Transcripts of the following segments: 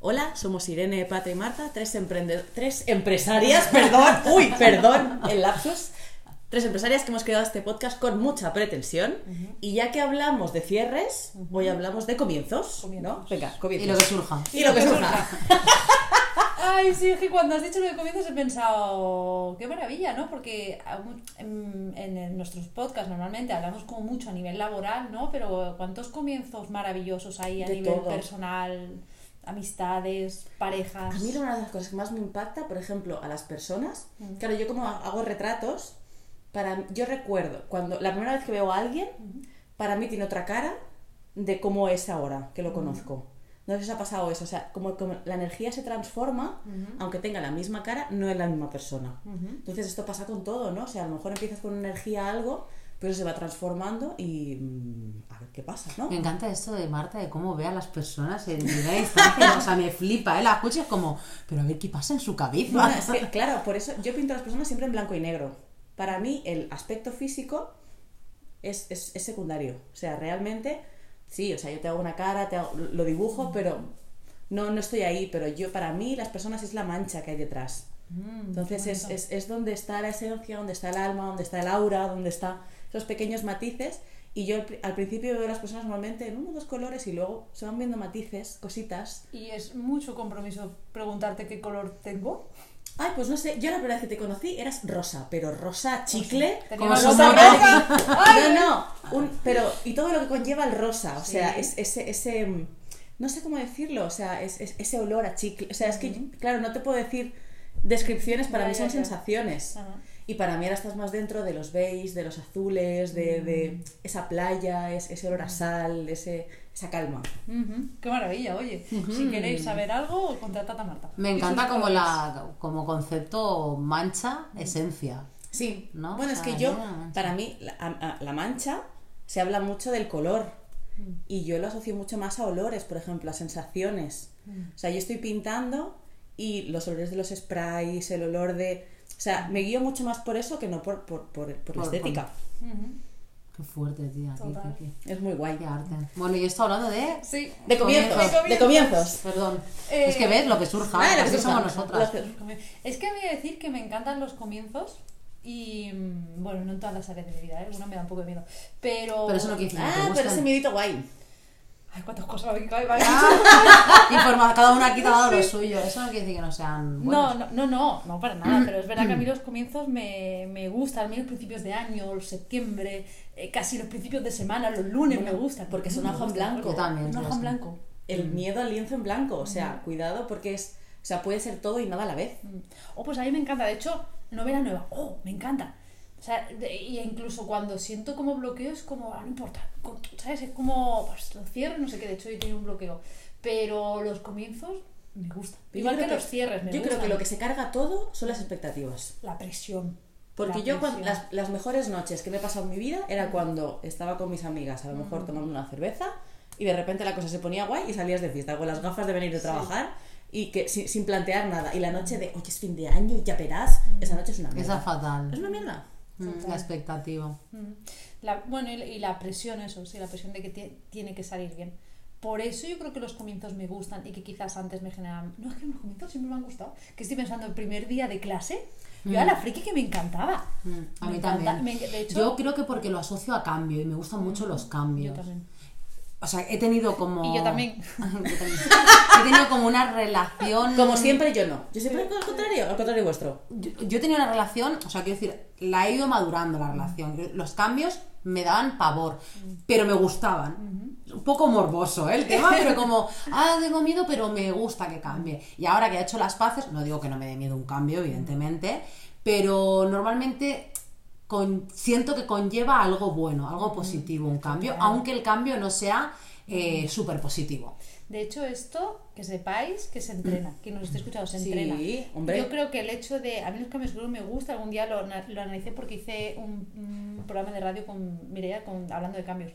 Hola, somos Irene, Pata y Marta, tres, tres empresarias, perdón, uy, perdón, el lapsus. Tres empresarias que hemos creado este podcast con mucha pretensión. Y ya que hablamos de cierres, hoy hablamos de comienzos. ¿no? Comienzos. Venga, Y comienzos. lo que surja. Y lo que surja. Ay, sí, es que cuando has dicho lo de comienzos he pensado, qué maravilla, ¿no? Porque mu- en, en nuestros podcasts normalmente hablamos como mucho a nivel laboral, ¿no? Pero ¿cuántos comienzos maravillosos hay a De nivel todo. personal, amistades, parejas? A mí una de las cosas que más me impacta, por ejemplo, a las personas, Mm. claro, yo como hago retratos, para yo recuerdo cuando la primera vez que veo a alguien, para mí tiene otra cara de cómo es ahora que lo conozco. No sé si os ha pasado eso, o sea, como, como la energía se transforma, aunque tenga la misma cara, no es la misma persona. Entonces esto pasa con todo, ¿no? O sea, a lo mejor empiezas con energía algo, pero se va transformando y mm, a ver qué pasa, ¿no? Me encanta esto de Marta, de cómo ve a las personas en primera instancia. O sea, me flipa, ¿eh? La escucho y es como, pero a ver qué pasa en su cabeza. Bueno, es que, claro, por eso yo pinto a las personas siempre en blanco y negro. Para mí, el aspecto físico es, es, es secundario. O sea, realmente, sí, o sea, yo te hago una cara, te hago- lo dibujo, pero no, no estoy ahí. Pero yo, para mí, las personas es la mancha que hay detrás. Mm, Entonces, es, es, es donde está la esencia, donde está el alma, donde está el aura, donde están esos pequeños matices. Y yo al pri- al principio veo a las personas normalmente en uno o dos colores y luego se van viendo matices, cositas. Y es mucho compromiso preguntarte qué color tengo. Ay, pues no sé, yo la primera vez que te conocí eras rosa, pero rosa chicle. Tenía Como una su rosa blanca. Ay, No, no, un- pero y todo lo que conlleva el rosa, o Sí. sea, es, ese, ese, mm, no sé cómo decirlo, o sea, es, es- ese olor a chicle, o sea, es que, claro, no te puedo decir descripciones, para Ya, mí son sensaciones. Ajá. Y para mí ahora estás más dentro de los beige, de los azules, de, de esa playa, es- ese olor a sal, ese, esa calma. Qué maravilla, oye. Si queréis saber algo, contratad a Marta. Me encanta como la como concepto mancha, esencia. Sí, ¿No? bueno, O es que yo, para mí, la, a- a- la mancha se habla mucho del color y yo lo asocio mucho más a olores, por ejemplo, a sensaciones. O sea, yo estoy pintando y los olores de los sprays, el olor de... O sea, me guío mucho más por eso que no por, por, por, por la Por- estética. Qué fuerte, tía. qué- Total. qué- qué- Es muy guay. qué arte. Bueno, y esto hablando de... Sí. De comienzos, Comienzos. de comienzos. Perdón. Eh, es que ves lo que surja. Ah, lo que somos nosotras. Que- Es que a he de decir que me encantan los comienzos y mm, bueno, no en todas las áreas de mi vida, ¿eh? alguna me da un poco de miedo. Pero. Pero eso no quiere decir Ah, pero ese miedito guay. Ay, cuántas cosas vale. Informa- cada aquí te ha dado lo suyo. Eso no quiere decir que no sean No, buenos. no, no, no, no para nada, pero es verdad que a mí los comienzos me, me gustan, a mí los principios de año, septiembre, eh, casi los principios de semana, los lunes Bueno, me gustan. porque son hoja en blanco. también, Un yo hoja en blanco. El miedo al lienzo en blanco. O sea, cuidado porque es... O sea, puede ser todo y nada a la vez. Oh, pues a mí me encanta. De hecho, novela nueva. Oh, me encanta. O sea, de- y incluso cuando siento como bloqueo es como, ah, no importa. ¿Sabes? Es como, pues lo cierro, no sé qué. De hecho, yo tengo un bloqueo. Pero los comienzos me gustan. Igual creo que, los cierres me Yo creo gustan. que lo que se carga todo son las expectativas. La presión. Porque La yo cuando, las, las mejores noches que me he pasado en mi vida era cuando estaba con mis amigas, a lo mejor tomando una cerveza, y de repente la cosa se ponía guay y salías de fiesta con las gafas de venir de trabajar y que sin, sin plantear nada. Y la noche de, oye, es fin de año y ya verás, esa noche es una Esa mierda. es fatal. Es una mierda. Mm, La expectativa. Mm. La, bueno, y, y la presión, eso, sí, la presión de que tie- tiene que salir bien. Por eso yo creo que los comienzos me gustan y que quizás antes me generan. No, es que los comienzos siempre me han gustado. Que estoy pensando el primer día de clase, yo era la friki que me encantaba. Mm, A Me mí encanta- también. me- de hecho- Yo creo que porque lo asocio a cambio y me gustan mucho los cambios. Yo también. O sea, he tenido como. Y yo también. Yo también. he tenido como una relación. Como siempre, yo no. Yo siempre al contrario, al contrario vuestro. Yo, yo he tenido una relación, o sea, quiero decir, la he ido madurando la relación. Los cambios me daban pavor, pero me gustaban. Un poco morboso ¿eh? el tema, pero como, ah, tengo miedo, pero me gusta que cambie. Y ahora que he hecho las paces, no digo que no me dé miedo un cambio, evidentemente, pero normalmente con- siento que conlleva algo bueno, algo positivo, un cambio, aunque el cambio no sea eh, súper positivo. De hecho, esto, que sepáis que se entrena, que nos esté escuchando, se Sí, entrena. hombre. Yo creo que el hecho de. A mí los cambios me gusta. Algún día lo, lo analicé porque hice un, un programa de radio con Mireia con, hablando de cambios.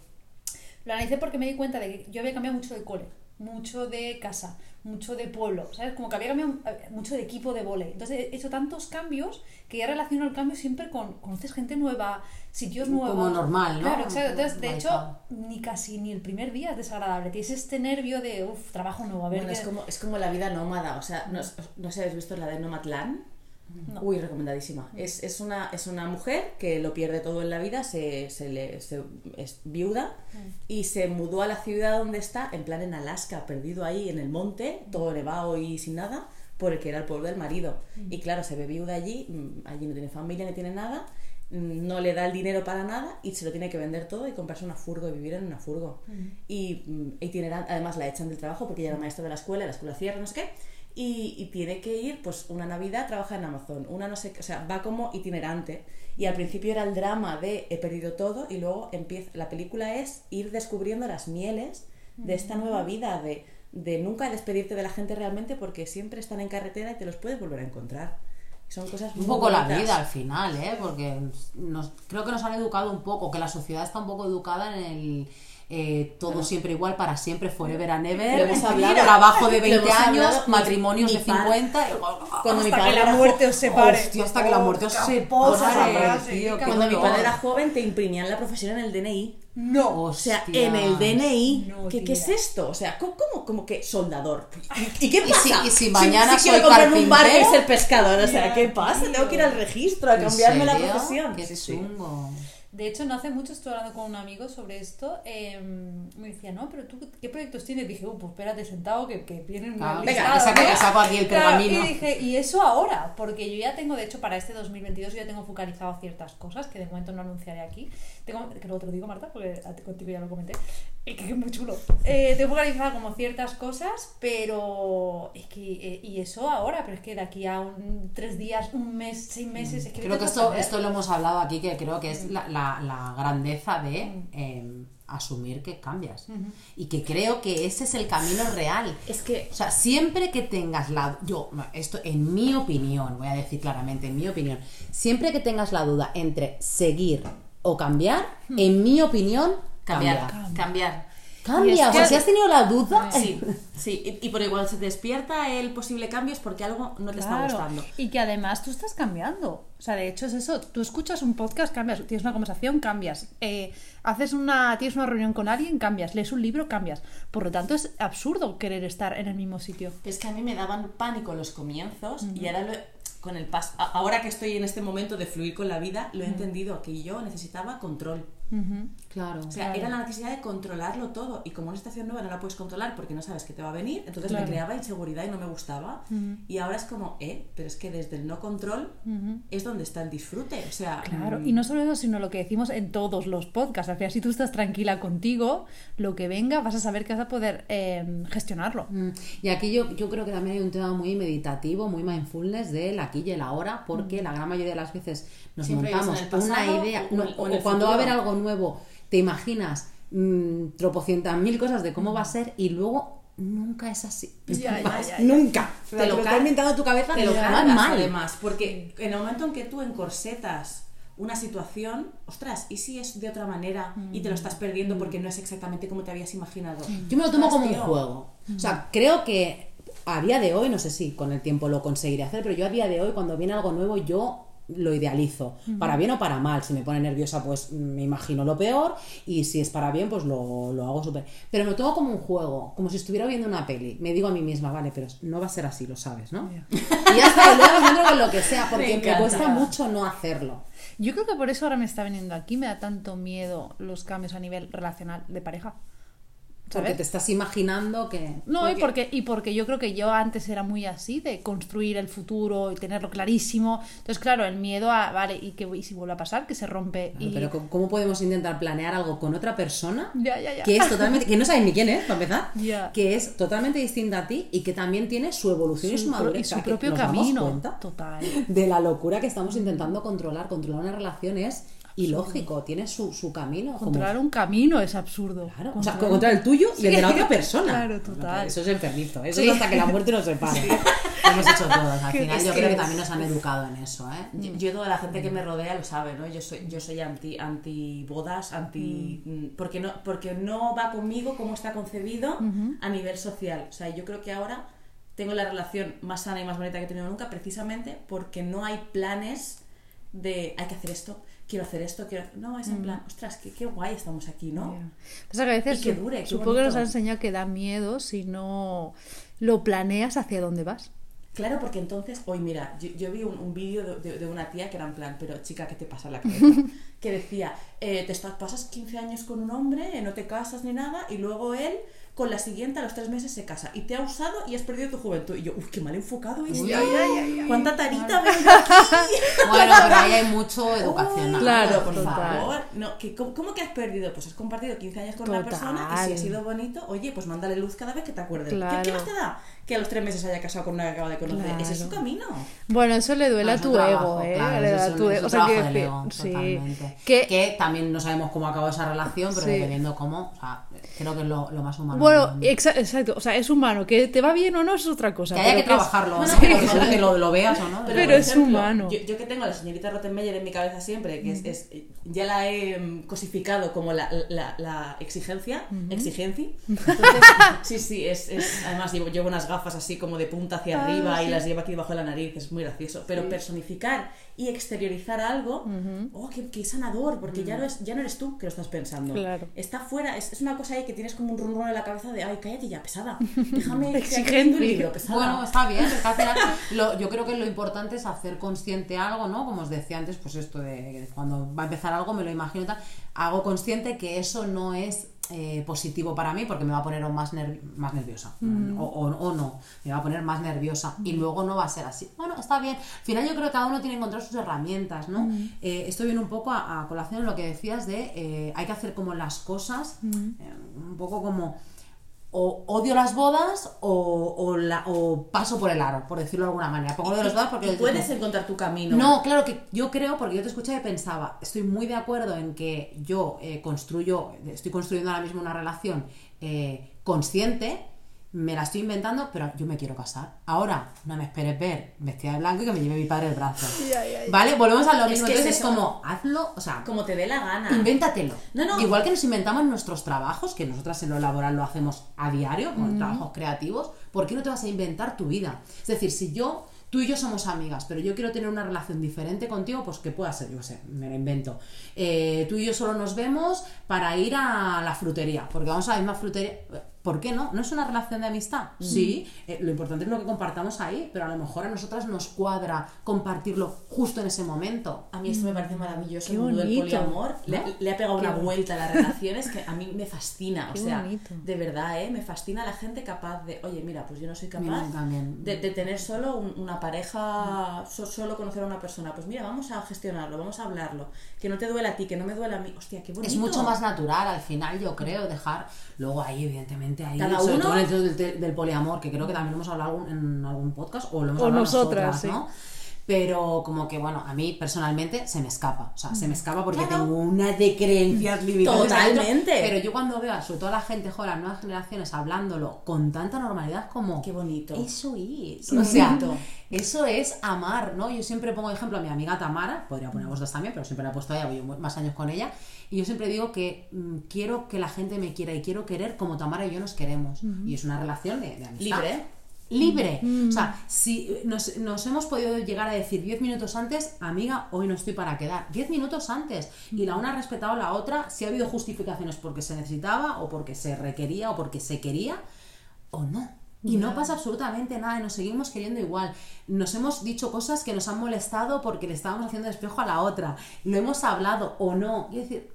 Lo analicé porque me di cuenta de que yo había cambiado mucho de cole. Mucho de casa, mucho de pueblo, ¿sabes? Como que había cambiado eh, mucho de equipo de volei. Entonces he hecho tantos cambios que ya relaciono el cambio siempre con conoces gente nueva, sitios nuevos. Como normal, ¿no? Claro, exacto. Entonces, de hecho, ni casi ni el primer día es desagradable. Tienes este nervio de, uff, trabajo nuevo, a ver. Bueno, es como, es como la vida nómada, o sea, no, no sé habéis visto la de Nomadland. No. Uy, recomendadísima. Es, es, una, es una mujer que lo pierde todo en la vida, se, se le, se- es viuda y se mudó a la ciudad donde está, en plan en Alaska, perdido ahí en el monte, todo nevado y sin nada, por el que era el pueblo del marido. Y claro, se ve viuda allí, mm, allí no tiene familia ni tiene nada, mm, no le da el dinero para nada y se lo tiene que vender todo y comprarse una furgo y vivir en una furgo. Y mm, itineran- además la echan del trabajo porque ella era maestra de la escuela, la escuela cierra, no sé qué. Y, y tiene que ir, pues una Navidad trabaja en Amazon, una no sé qué, o sea, va como itinerante. Y al principio era el drama de he perdido todo y luego empieza, la película es ir descubriendo las mieles de esta nueva vida, de, de nunca despedirte de la gente realmente porque siempre están en carretera y te los puedes volver a encontrar. Son cosas Un muy poco la vida al final, ¿eh? Porque nos, creo que nos han educado un poco, que la sociedad está un poco educada en el eh, todo Claro. siempre igual, para siempre, forever and ever. Lo hemos hablado. trabajo de Lo 20 hemos años, hablado. Matrimonios mi de padre- 50. Cuando mi Hasta padre que la era muerte os separe. Hostia, hasta que la muerte os separe, Cuando mi padre era joven te imprimían la profesión en el DNI. No. O sea, Hostia. en el DNI. No, ¿Qué, ¿Qué es esto? O sea, ¿cómo, cómo, cómo que soldador? ¿Y, y qué Y pasa? si- y si mañana si quiero soy comprarme un barco y ser pescador, o sea, ¿qué pasa? Tengo que ir al registro a ¿En cambiarme la profesión. Qué sí. De hecho, no hace mucho estuve hablando con un amigo sobre esto. eh, me decía, no, pero tú, ¿qué proyectos tienes? Dije, uh, pues espérate sentado que, que vienen Claro, muy venga, que saco- ¿no?". que saco aquí el Claro, pergamino. y dije, y eso ahora, porque yo ya tengo, de hecho, para este 2022 yo ya tengo focalizado ciertas cosas que de momento no anunciaré aquí. Tengo, que luego te lo digo, Marta, porque contigo ya lo comenté. Y que, es muy chulo. Eh, tengo focalizado como ciertas cosas, pero es que, eh, y eso ahora, pero es que de aquí a un, tres días, un mes, seis meses, es que Creo que esto, esto lo hemos hablado aquí, que creo que es la, la- la grandeza de Mm. eh, asumir que cambias. Y que creo que ese es el camino real. Es que O sea, siempre que tengas la... Yo, esto en mi opinión, voy a decir claramente, en mi opinión, siempre que tengas la duda entre seguir o cambiar, en mi opinión, cambiar, cambia. cambiar. Cambia, o sea, si has tenido la duda... Sí, sí. Y, y por igual se te despierta el posible cambio es porque algo no te está Claro, gustando. Y que además tú estás cambiando. O sea, de hecho es eso. Tú escuchas un podcast, cambias. Tienes una conversación, cambias. Eh, haces una, tienes una reunión con alguien, cambias. Lees un libro, cambias. Por lo tanto, es absurdo querer estar en el mismo sitio. Es que a mí me daban pánico los comienzos y ahora lo con el paso, ahora que estoy en este momento de fluir con la vida, lo he entendido que yo necesitaba control. Claro. O sea, era la necesidad de controlarlo todo. Y como una situación nueva no la puedes controlar porque no sabes qué te va a venir, entonces Claro. me creaba inseguridad y no me gustaba. Y ahora es como, eh, pero es que desde el no control es donde está el disfrute. O sea, Claro, mm, y no solo eso, sino lo que decimos en todos los podcasts. Al final, si tú estás tranquila contigo, lo que venga, vas a saber que vas a poder eh, gestionarlo. Mm, Y aquí yo, yo creo que también hay un tema muy meditativo, muy mindfulness del aquí y el ahora, porque la gran mayoría de las veces nos Siempre montamos pasado una idea, o- no, o cuando va a haber futuro. algo nuevo, te imaginas mm, tropocientas mil cosas de cómo va a ser y luego nunca es así. Ya, ya, Más, ya, ya. Nunca. te Te lo, lo inventando tu cabeza te lo cargas, mal. además, porque en el momento en que tú encorsetas una situación, ostras, ¿y si es de otra manera y te lo estás perdiendo porque no es exactamente como te habías imaginado? Yo me lo tomo como un juego. O sea, creo que a día de hoy, no sé si con el tiempo lo conseguiré hacer, pero yo a día de hoy, cuando viene algo nuevo, yo lo idealizo. Para bien o para mal. Si me pone nerviosa, pues me imagino lo peor. Y si es para bien, pues lo, lo hago súper. Pero me lo tomo como un juego, como si estuviera viendo una peli. Me digo a mí misma, vale, pero no va a ser así, lo sabes, ¿no? Y ya está, y luego me con lo que sea, porque me, cuesta mucho no hacerlo. Yo creo que por eso ahora me está viniendo aquí, me da tanto miedo los cambios a nivel relacional de pareja. Porque ¿Sabes? te estás imaginando que. No, y porque, y porque yo creo que yo antes era muy así, de construir el futuro y tenerlo clarísimo. Entonces, claro, el miedo a, vale, ¿y, que, y si vuelve a pasar? Que se rompe. Claro, y... Pero ¿cómo- ¿cómo podemos intentar planear algo con otra persona Ya, ya, ya. que es totalmente, que no sabes ni quién es, para empezar, Ya. que es totalmente distinta a ti y que también tiene su evolución y su madurez. y su propio camino. cuenta Total. de la locura que estamos intentando controlar. Controlar una relación es Y lógico, tiene su, su camino. como- Encontrar un camino es absurdo. Claro, o sea, Encontrar- el tuyo y el de la otra persona. Claro, total. Eso es enfermizo. Eso Sí. es hasta que la muerte nos separe. Lo hemos hecho todos. Al final yo creo que también nos han educado en eso, ¿eh? Yo, yo toda la gente que me rodea lo sabe, ¿no? Yo soy, yo soy anti, anti bodas, anti. mm, Porque, no, porque no va conmigo como está concebido a nivel social. O sea, yo creo que ahora tengo la relación más sana y más bonita que he tenido nunca, precisamente porque no hay planes de hay que hacer esto, quiero hacer esto, quiero. No, es en plan, ostras, qué, qué guay estamos aquí, ¿no? Pasa que a veces Y que dure, supongo que nos ha enseñado que da miedo si no lo planeas hacia dónde vas. Claro, porque entonces, hoy mira, yo, yo vi un, un vídeo de, de- de una tía que era en plan, pero chica, ¿qué te pasa en la cabeza? que decía, eh, te estás, pasas 15 años con un hombre, eh, no te casas ni nada, y luego él con la siguiente a los tres meses se casa y te ha usado y has perdido tu juventud. Y yo, uff, qué mal enfocado esto. Uy, ay, ay, ¿Cuánta tarita veo yo aquí? Bueno, pero ahí hay mucho educacional. Claro, por total. favor. No, que, ¿cómo, que has perdido? Pues has compartido 15 años con una Total. persona y si ha sido bonito, oye, pues mándale luz cada vez que te acuerdes. ¿Qué- ¿Qué, más te da? Que a los tres meses haya casado con una que acaba de conocer. Ese es su Claro. camino. Bueno, eso le duele Ah, a es tu trabajo, ego, ¿eh? claro, le da es a tu es ego. O sea, quiero del ego, sí. totalmente. Que, Que también no sabemos cómo acabó esa relación, pero Sí. dependiendo cómo, o sea, creo que es lo, lo más humano. bueno, exa- exacto. O sea, es humano. Que te va bien o no es otra cosa. que haya pero que es- trabajarlo, Bueno, ¿no? pero- Porque según que lo, lo veas o no. Pero por es humano. Yo, yo que tengo a la señorita Rottenmeier en mi cabeza siempre, que es, es- ya la he mm, cosificado como la, la- la exigencia, exigencia. Entonces, sí, sí, es, es- además llevo, llevo unas gafas así como de punta hacia Ah, arriba y las llevo aquí debajo de la nariz, es muy gracioso. Pero personificar y exteriorizar algo, oh, qué, qué sanador, porque ya, no es, ya no eres tú que lo estás pensando. Claro. Está fuera, es, es una cosa ahí que tienes como un rum en la cabeza de, ay, cállate ya, pesada. Déjame Exigente. un libro, pesada. Bueno, está bien, es que al final lo- yo creo que lo importante es hacer consciente algo, ¿no? Como os decía antes, pues esto de que cuando va a empezar algo, me lo imagino tal, hago consciente que eso no es eh, positivo para mí porque me va a poner más, nerv- más nerviosa o, o- o no, me va a poner más nerviosa y luego no va a ser así. Bueno, está bien. Al final yo creo que cada uno tiene que encontrar sus herramientas, ¿no? Eh, esto viene un poco a, a colación de lo que decías de eh, hay que hacer como las cosas, eh, un poco como o odio las bodas o, o, la- o paso por el aro, por decirlo de alguna manera. Pongo lo de las bodas porque puedes encontrar tu camino. no, claro que yo creo, porque yo te escuchaba y pensaba, estoy muy de acuerdo en que yo eh, construyo, estoy construyendo ahora mismo una relación eh, consciente, me la estoy inventando, pero yo me quiero casar. Ahora, no me esperes ver vestida de blanco y que me lleve mi padre el brazo. ¿Vale? Volvemos a lo Es mismo. que es Entonces es como, hazlo, o sea, Como te dé la gana. Invéntatelo. No, no. Igual que nos inventamos nuestros trabajos, que nosotras en lo laboral lo hacemos a diario, con trabajos creativos, ¿por qué no te vas a inventar tu vida? Es decir, si yo, tú y yo somos amigas, pero yo quiero tener una relación diferente contigo, pues que pueda ser, yo qué sé, me lo invento. Eh, tú y yo solo nos vemos para ir a la frutería, porque vamos a la misma frutería. ¿Por qué no? ¿No es una relación de amistad? Sí, eh, lo importante es lo que compartamos ahí, pero a lo mejor a nosotras nos cuadra compartirlo justo en ese momento. A mí esto me parece maravilloso, Qué el mundo del poliamor. Le, ¿No? le ha pegado una vuelta a las relaciones que a mí me fascina. O Qué sea, bonito. de verdad, ¿eh? Me fascina la gente capaz de, oye, mira, pues yo no soy capaz de, de tener solo un- una pareja, so- solo conocer a una persona. Pues mira, vamos a gestionarlo, vamos a hablarlo. Que no te duela a ti, que no me duela a mí. Hostia, qué bonito. Es mucho más natural al final, yo creo, dejar. Luego ahí, evidentemente, ahí. Cada sobre uno- todo en el del, del- poliamor, que creo que también hemos hablado en algún podcast, o lo hemos O hablado nosotras, nosotras, ¿no? Pero como que, bueno, a mí personalmente se me escapa. O sea, se me escapa porque Claro. tengo una de creencias limitadas. adentro. Totalmente. Pero yo cuando veo, sobre todo a la gente joven, las nuevas generaciones, hablándolo con tanta normalidad, como. Qué bonito. Eso es. Qué o sea, bonito. eso es amar, ¿no? Yo siempre pongo ejemplo a mi amiga Tamara, podría poner a vosotras también, pero siempre la he puesto ella, voy más años con ella, y yo siempre digo que mm, quiero que la gente me quiera y quiero querer como Tamara y yo nos queremos. Y es una relación de, de amistad. Libre. Libre. O sea, si nos, nos hemos podido llegar a decir 10 minutos antes, amiga, hoy no estoy para quedar. 10 minutos antes. Y la una ha respetado a la otra, si ha habido justificaciones porque se necesitaba, o porque se requería, o porque se quería, o no. Y no pasa absolutamente nada y nos seguimos queriendo igual. Nos hemos dicho cosas que nos han molestado porque le estábamos haciendo espejo a la otra. Lo hemos hablado o no. Es decir,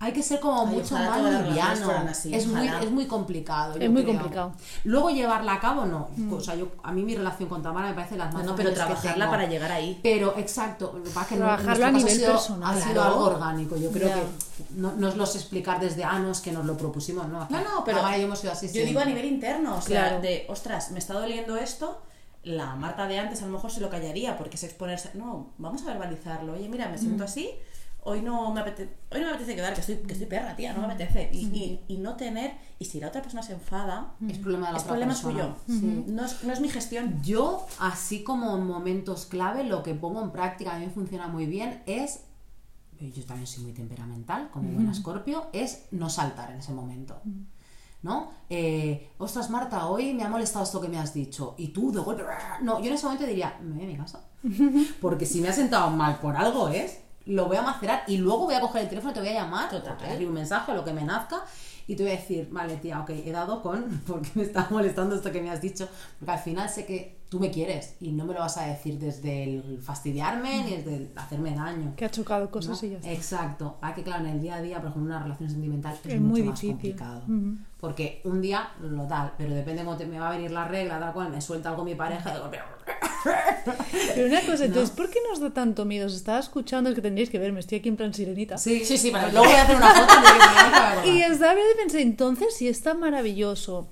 hay que ser como Ay, mucho más liviano. así, es, muy, es muy complicado. Es muy creo. complicado. Luego llevarla a cabo, no. O sea, yo, a mí mi relación con Tamara me parece las más No, no, pero trabajarla para llegar ahí. Pero, exacto, lo que pasa es que Trabajarlo a nivel ha sido, personal, ha sido claro. algo orgánico. Yo creo que no, no os lo sé explicar desde, ah, no, es que nos lo propusimos, no. No, no, pero Tamara y yo hemos sido así yo digo a nivel interno, o sea, Claro. de, ostras, me está doliendo esto, la Marta de antes a lo mejor se lo callaría porque es exponerse. No, vamos a verbalizarlo. Oye, mira, me siento así. Hoy no me apetece, hoy no me apetece quedar, que estoy, que estoy perra, tía, no me apetece. Y, y, y no tener, y si la otra persona se enfada, Es problema de la es otra problema persona. suyo. No, es, no es mi gestión. Yo, así como en momentos clave, lo que pongo en práctica, a mí me funciona muy bien, es, yo también soy muy temperamental, como buena escorpio, es no saltar en ese momento. ¿No? Eh, ostras, Marta, hoy me ha molestado esto que me has dicho. Y tú, de golpe, no, yo en ese momento diría, me voy a mi casa. Porque si me ha sentado mal por algo es, lo voy a macerar y luego voy a coger el teléfono y te voy a llamar, Total. o te voy a escribir un mensaje o lo que me nazca y te voy a decir, vale, tía, ok, he dado con porque me está molestando esto que me has dicho, porque al final sé que tú me quieres y no me lo vas a decir desde el fastidiarme ni desde el hacerme daño. Que ha chocado cosas ¿no? y ya está. Exacto. Hay que, claro, en el día a día, por ejemplo, una relación sentimental es, Es mucho muy más complicado. Porque un día lo tal, pero depende cómo te, me va a venir la regla, tal cual, me suelta algo mi pareja y de golpe, Pero una cosa, entonces, ¿por qué nos da tanto miedo? Os estaba escuchando, es que tendríais que verme, estoy aquí en plan sirenita. Sí, Sí, sí, para Luego voy a hacer una foto Y estaba y pensé, entonces, si es tan maravilloso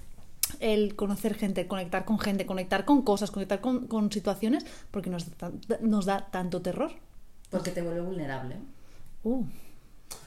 el conocer gente, conectar con gente, conectar con cosas, conectar con, con situaciones, porque nos, da nos da tanto terror. Porque te vuelve vulnerable. Uh,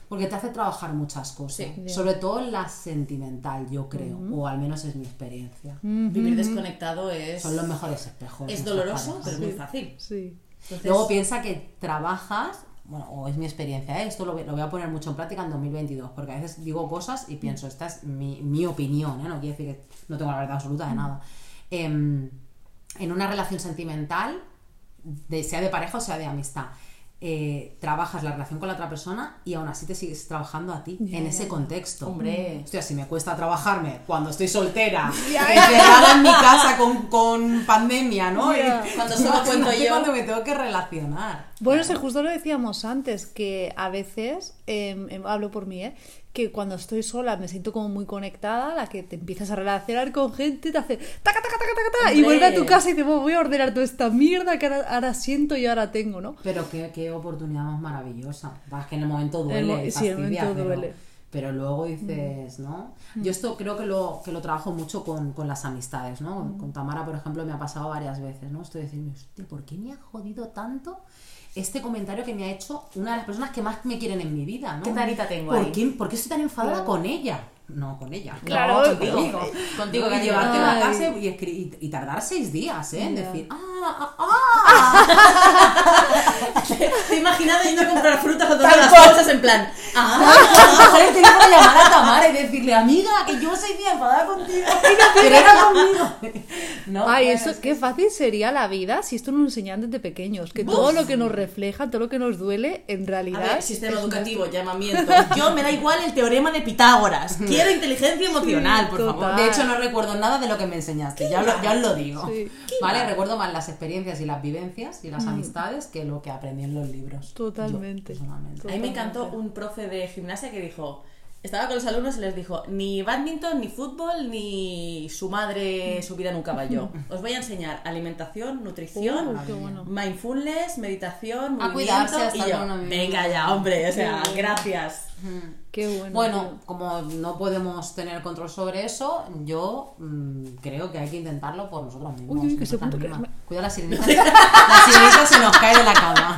Porque te hace trabajar muchas cosas. Sí. Sobre todo la sentimental, yo creo. O al menos es mi experiencia. Vivir desconectado es, Son los mejores espejos. es doloroso, parejas. pero es muy fácil. sí. Entonces, Luego piensa que trabajas, bueno, o es mi experiencia, ¿eh? esto lo, voy- lo voy a poner mucho en práctica en 2022, porque a veces digo cosas y pienso, esta es mi, mi opinión, ¿eh? no quiere decir que no tengo la verdad absoluta de nada. Em, en una relación sentimental, de, sea de pareja o sea de amistad, eh, trabajas la relación con la otra persona y aún así te sigues trabajando a ti en ese contexto. Hombre. Hostia, si me cuesta trabajarme cuando estoy soltera, encerrada en mi casa con, con pandemia, ¿no? Ya. Y- Cuando solo cuento yo. cuando me tengo que relacionar. Bueno, eso justo lo decíamos antes, que a veces, em, em, hablo por mí, ¿eh? que cuando estoy sola me siento como muy conectada, la que te empiezas a relacionar con gente, te hace taca, taca, taca, taca, taca, y vuelve a tu casa y te voy a ordenar toda esta mierda que ahora, ahora siento y ahora tengo, ¿no? Pero qué, qué oportunidad más maravillosa. Es que en el momento duele. El sí, el fastidia, momento pero, duele. Pero luego dices, ¿no? Yo esto creo que lo, que lo trabajo mucho con, con las amistades, ¿no? Con Tamara, por ejemplo, me ha pasado varias veces, ¿no? Estoy diciendo, hostia, ¿por qué me ha jodido tanto este comentario que me ha hecho una de las personas que más me quieren en mi vida, ¿no? ¿Qué tarita tengo ¿Por ahí? qué, ¿Por qué estoy tan enfadada con ella? No, con ella. Claro, no, contigo. contigo. Cariño. llevarte a la casa y, escri- y- y tardar seis días, ¿eh? En Ya. decir, ah, ah, ah. Te he imaginado yendo a comprar frutas o todas las cual. cosas en plan. Ah, a el teléfono llamar a Tamara y decirle, amiga, que yo soy bien enfadada contigo. Pero era conmigo. No, Ay, bueno, eso, es- qué fácil sería la vida si esto nos enseñan desde pequeños, que todo lo que nos refleja, todo lo que nos duele, en A realidad... ver, sistema educativo, llamamiento. Yo me da igual el teorema de Pitágoras. Quiero inteligencia emocional, por total. favor. De hecho, no recuerdo nada de lo que me enseñaste, ya, lo- ya os lo digo. Sí. ¿Vale? Recuerdo más las experiencias y las vivencias y las amistades que lo que aprendí en los libros. Totalmente. Yo, personalmente. A mí me encantó un profe de gimnasia que dijo, estaba con los alumnos y les dijo, ni badminton, ni fútbol, ni su madre subida en un caballo. Os voy a enseñar alimentación, nutrición, Uh, bueno. mindfulness, meditación, A movimiento hasta y yo, venga ya, hombre, o sea, gracias. Qué bueno. Bueno, como no podemos tener control sobre eso, yo mm, creo que hay que intentarlo por nosotros mismos. Uy, uy, que se nosotras punto que- mismas. Cuida la sirenita. la sirenita se nos cae de la cama.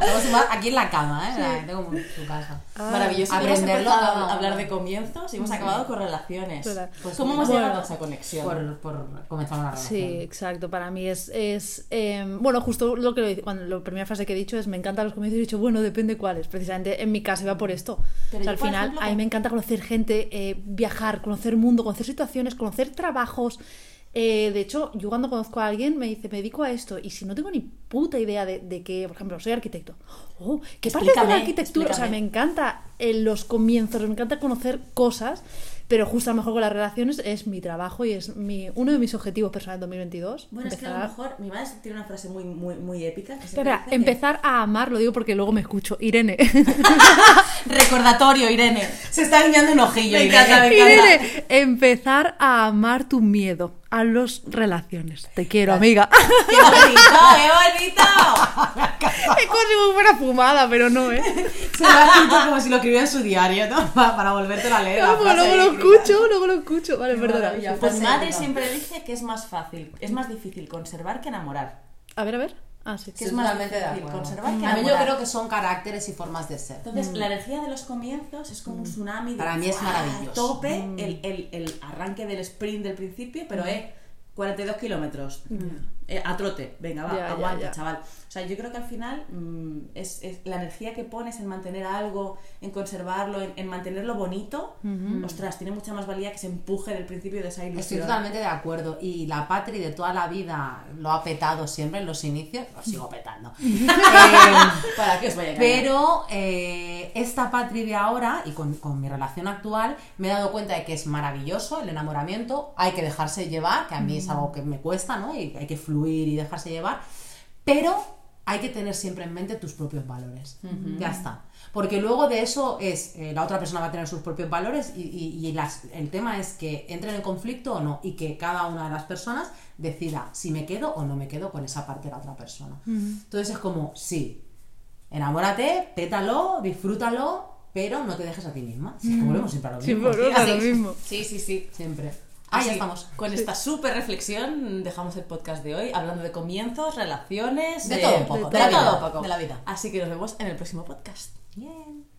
Estamos más aquí en la cama, ¿eh? La- Tengo como su casa. Ah, Maravilloso. Aprenderlo a hablar de comienzos y hemos acabado con relaciones. Pues, ¿Cómo hemos Bueno. llegado a esa conexión? Por, por comenzar una relación. Sí, exacto. Para mí es. es eh, bueno, justo lo que lo- cuando la primera frase que he dicho es: me encantan los comienzos. Y he dicho, bueno, depende cuáles. Precisamente en mi caso iba por esto. Pero O sea, yo, al final, ejemplo, a mí me encanta conocer gente, eh, viajar, conocer mundo, conocer situaciones, conocer trabajos. Eh, de hecho, yo cuando conozco a alguien me dice, me dedico a esto, y si no tengo ni puta idea de, de que, por ejemplo, soy arquitecto. Oh, ¿qué parte de la Explícame, arquitectura? O sea, me encanta eh, los comienzos, me encanta conocer cosas, pero justo a lo mejor con las relaciones es mi trabajo y es mi, uno de mis objetivos personales 2022. Bueno, es que a lo mejor mi madre tiene una frase muy, muy, muy épica. Que Espera, que- empezar a amar, lo digo porque luego me escucho. Irene. Recordatorio, Irene. Se está guiñando un ojillo. Me Irene. encanta, me encanta. Irene, empezar a amar tu miedo a las relaciones. Te quiero, amiga. ¡Qué bonito, qué bonito! es como si me fuera fumada, pero no, ¿eh? Se lo ha escrito como si lo escribiera en su diario, ¿no? Para, volvértelo a leer. No, pues luego lo escrita. escucho, luego lo escucho. Vale, perdona. Pues madre siempre dice que es más fácil, es más difícil conservar que enamorar. A ver, a ver. Ah, sí. Que es más de difícil acuerdo. conservar que A mí yo creo que son caracteres y formas de ser. Entonces, la energía de los comienzos es como un tsunami. de Para mí es maravilloso. Tope, el, el, el arranque del sprint del principio, pero eh, 42 kilómetros. Eh, a trote, venga, va, Ya, aguanta, ya. chaval. O sea, yo creo que al final mm, es, es la energía que pones en mantener algo, en conservarlo, en, en mantenerlo bonito. Ostras, tiene mucha más valía que se empuje del principio de esa ilusión. Estoy totalmente de acuerdo. Y la Patri de toda la vida lo ha petado siempre en los inicios. Lo sigo petando. Eh, Para que os vaya pero eh, esta Patri de ahora y con, con mi relación actual me he dado cuenta de que es maravilloso el enamoramiento. Hay que dejarse llevar, que a mí es algo que me cuesta, ¿no? Y hay que fluir y dejarse llevar. Pero hay que tener siempre en mente tus propios valores. Ya está. Porque luego de eso es, eh, la otra persona va a tener sus propios valores y, y- y las- el tema es que entren en conflicto o no y que cada una de las personas decida si me quedo o no me quedo con esa parte de la otra persona. Entonces es como, sí, enamórate, pétalo, disfrútalo, pero no te dejes a ti misma. Es que volvemos siempre a lo mismo. lo mismo. Sí, sí, sí. Siempre. Ah, Así, ya estamos. Con esta súper reflexión dejamos el podcast de hoy hablando de comienzos, relaciones, De todo un poco, de la todo vida, un poco. de la vida. Así que nos vemos en el próximo podcast. Bien.